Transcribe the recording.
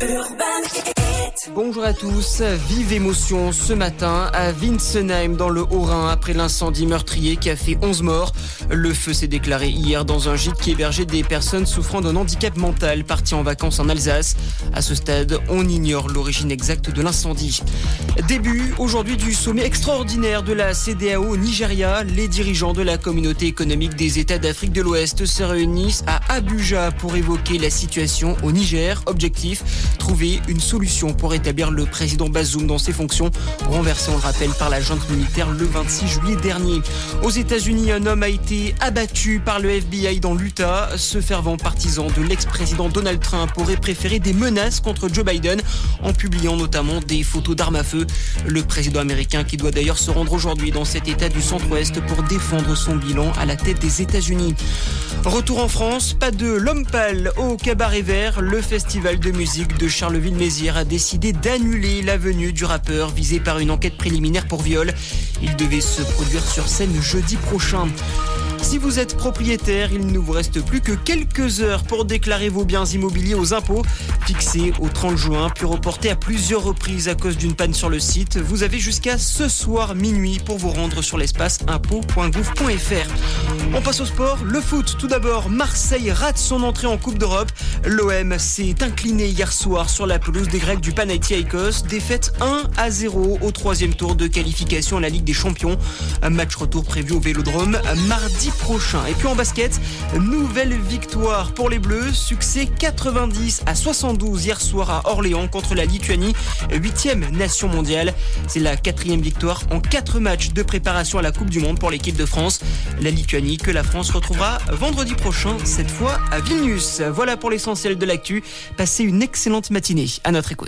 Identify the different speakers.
Speaker 1: Urban. Bonjour à tous, vive émotion ce matin à Winsenheim dans le Haut-Rhin après l'incendie meurtrier qui a fait 11 morts. Le feu s'est déclaré hier dans un gîte qui hébergeait des personnes souffrant d'un handicap mental parties en vacances en Alsace. À ce stade, on ignore l'origine exacte de l'incendie. Début aujourd'hui du sommet extraordinaire de la CDAO au Nigeria. Les dirigeants de la communauté économique des États d'Afrique de l'Ouest se réunissent à Abuja pour évoquer la situation au Niger. Objectif, trouver une solution pour établir le président Bazoum dans ses fonctions, renversé, on le rappelle, par la junte militaire le 26 juillet dernier. Aux États-Unis, un homme a été abattu par le FBI dans l'Utah. Ce fervent partisan de l'ex-président Donald Trump aurait préféré des menaces contre Joe Biden en publiant notamment des photos d'armes à feu. Le président américain qui doit d'ailleurs se rendre aujourd'hui dans cet état du centre-ouest pour défendre son bilan à la tête des États-Unis. Retour en France, pas de l'homme pâle au cabaret vert. Le festival de musique de Charleville-Mézières a d'annuler la venue du rappeur visé par une enquête préliminaire pour viol. Il devait se produire sur scène jeudi prochain. Si vous êtes propriétaire, il ne vous reste plus que quelques heures pour déclarer vos biens immobiliers aux impôts. Fixé au 30 juin, puis reporté à plusieurs reprises à cause d'une panne sur le site, vous avez jusqu'à ce soir minuit pour vous rendre sur l'espace impôts.gouv.fr. On passe au sport. Le foot, tout d'abord. Marseille rate son entrée en Coupe d'Europe. L'OM s'est incliné hier soir sur la pelouse des Grecs du Panathinaikos. Défaite 1 à 0 au troisième tour de qualification à la Ligue des Champions. Un match retour prévu au Vélodrome mardi Et puis en basket, nouvelle victoire pour les Bleus. Succès 90 à 72 hier soir à Orléans contre la Lituanie, huitième nation mondiale. C'est la quatrième victoire en quatre matchs de préparation à la Coupe du Monde pour l'équipe de France. La Lituanie que la France retrouvera vendredi prochain, cette fois à Vilnius. Voilà pour l'essentiel de l'actu. Passez une excellente matinée à notre écoute.